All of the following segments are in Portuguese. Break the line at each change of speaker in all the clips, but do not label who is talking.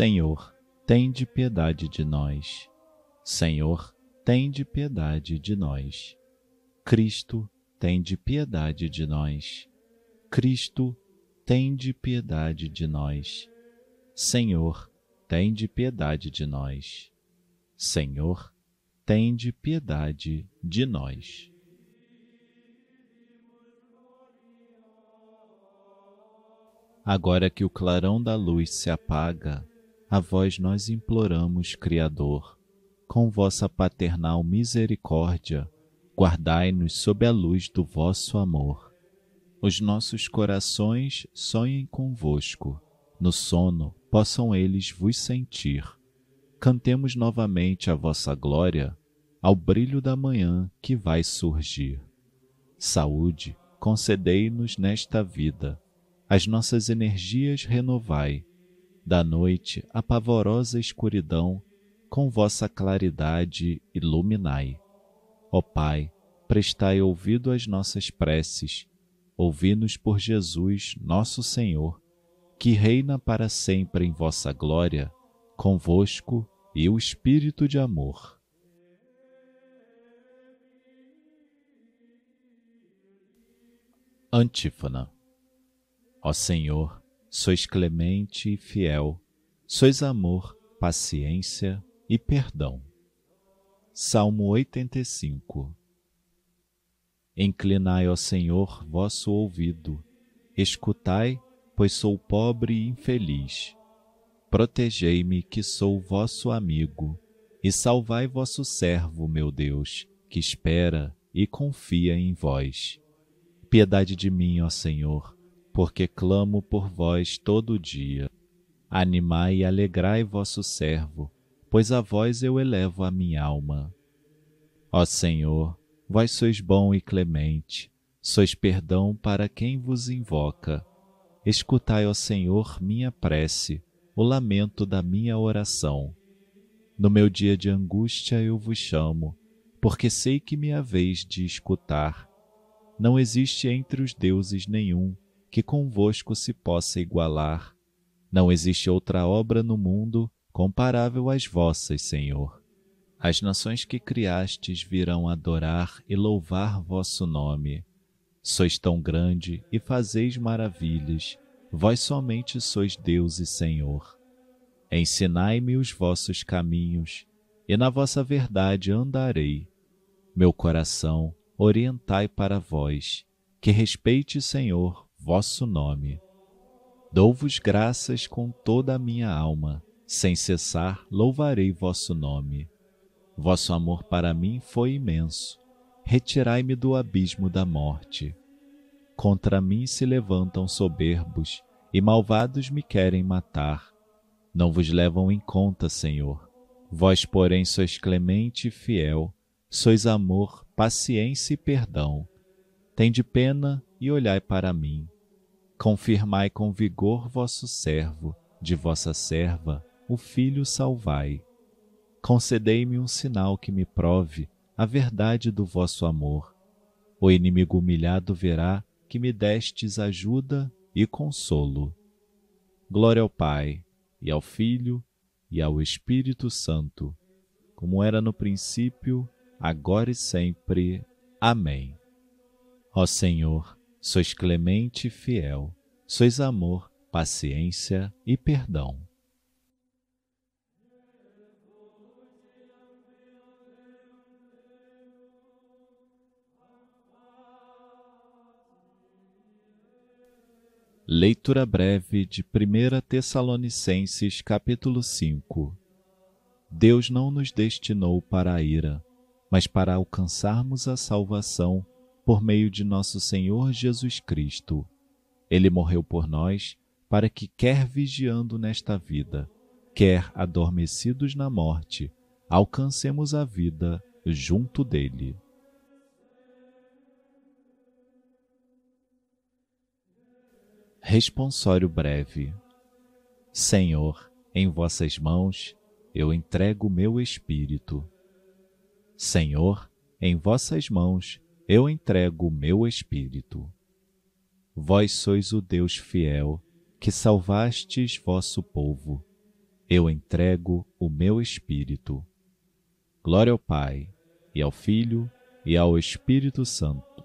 Senhor, tende piedade de nós. Senhor, tende piedade de nós. Cristo, tende piedade de nós. Cristo, tende piedade de nós. Senhor, tende piedade de nós. Senhor, tende piedade de nós. Agora que o clarão da luz se apaga, a vós nós imploramos, Criador, com vossa paternal misericórdia, guardai-nos sob a luz do vosso amor. Os nossos corações sonhem convosco, no sono possam eles vos sentir. Cantemos novamente a vossa glória ao brilho da manhã que vai surgir. Saúde, concedei-nos nesta vida, as nossas energias renovai da noite a pavorosa escuridão, com vossa claridade iluminai. Ó Pai, prestai ouvido às nossas preces, ouvi-nos por Jesus, nosso Senhor, que reina para sempre em vossa glória, convosco e o Espírito de amor. Antífona Ó Senhor, sois clemente e fiel, sois amor, paciência e perdão. Salmo 85 Inclinai, ó Senhor, vosso ouvido, escutai, pois sou pobre e infeliz. Protegei-me, que sou vosso amigo, e salvai vosso servo, meu Deus, que espera e confia em vós. Piedade de mim, ó Senhor, porque clamo por vós todo dia. Animai e alegrai vosso servo, pois a vós eu elevo a minha alma. Ó Senhor, vós sois bom e clemente, sois perdão para quem vos invoca. Escutai, ó Senhor, minha prece, o lamento da minha oração. No meu dia de angústia eu vos chamo, porque sei que me haveis de escutar. Não existe entre os deuses nenhum que convosco se possa igualar. Não existe outra obra no mundo comparável às vossas, Senhor. As nações que criastes virão adorar e louvar vosso nome. Sois tão grande e fazeis maravilhas, vós somente sois Deus e Senhor. Ensinai-me os vossos caminhos, e na vossa verdade andarei. Meu coração, orientai para vós, que respeite, Senhor, vosso nome. Dou-vos graças com toda a minha alma, sem cessar louvarei vosso nome. Vosso amor para mim foi imenso, retirai-me do abismo da morte. Contra mim se levantam soberbos, e malvados me querem matar. Não vos levam em conta, Senhor. Vós, porém, sois clemente e fiel, sois amor, paciência e perdão. Tende pena e olhai para mim. Confirmai com vigor vosso servo, de vossa serva, o Filho salvai. Concedei-me um sinal que me prove a verdade do vosso amor. O inimigo humilhado verá que me destes ajuda e consolo. Glória ao Pai, e ao Filho, e ao Espírito Santo, como era no princípio, agora e sempre. Amém. Ó Senhor, sois clemente e fiel, sois amor, paciência e perdão. Leitura breve de 1 Tessalonicenses capítulo 5 Deus não nos destinou para a ira, mas para alcançarmos a salvação por meio de nosso Senhor Jesus Cristo. Ele morreu por nós para que, quer vigiando nesta vida, quer adormecidos na morte, alcancemos a vida junto dele. Responsório breve. Senhor, em vossas mãos eu entrego meu espírito. Senhor, em vossas mãos eu entrego meu espírito. Vós sois o Deus fiel, que salvastes vosso povo. Eu entrego o meu espírito. Glória ao Pai, e ao Filho, e ao Espírito Santo.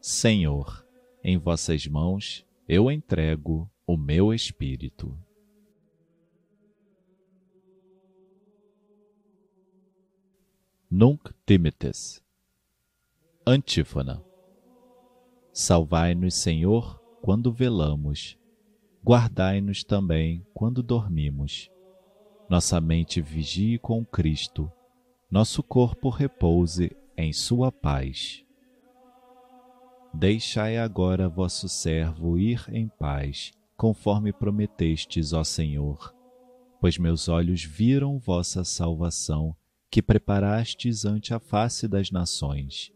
Senhor, em vossas mãos eu entrego o meu espírito. Nunc timites. Antífona. Salvai-nos, Senhor, quando velamos. Guardai-nos também quando dormimos. Nossa mente vigie com Cristo. Nosso corpo repouse em sua paz. Deixai agora vosso servo ir em paz, conforme prometestes, ó Senhor. Pois meus olhos viram vossa salvação, que preparastes ante a face das nações,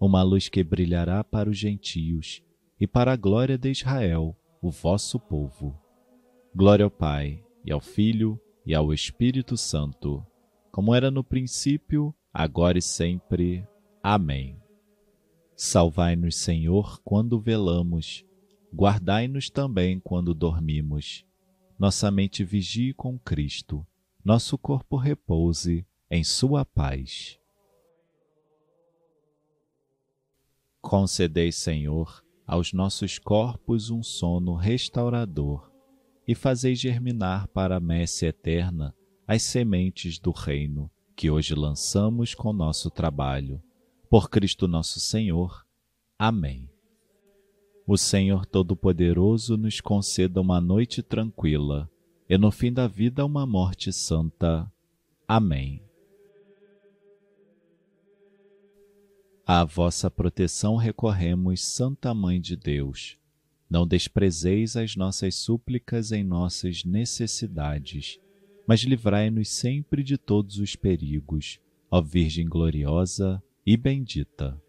uma luz que brilhará para os gentios e para a glória de Israel, o vosso povo. Glória ao Pai, e ao Filho, e ao Espírito Santo, como era no princípio, agora e sempre. Amém. Salvai-nos, Senhor, quando velamos, guardai-nos também quando dormimos. Nossa mente vigie com Cristo, nosso corpo repouse em Sua paz. Concedei, Senhor, aos nossos corpos um sono restaurador e fazei germinar para a messe eterna as sementes do reino que hoje lançamos com nosso trabalho por Cristo nosso Senhor. Amém. O Senhor Todo-Poderoso nos conceda uma noite tranquila e no fim da vida uma morte santa. Amém. À vossa proteção recorremos, Santa Mãe de Deus. Não desprezeis as nossas súplicas em nossas necessidades, mas livrai-nos sempre de todos os perigos, ó Virgem gloriosa e bendita.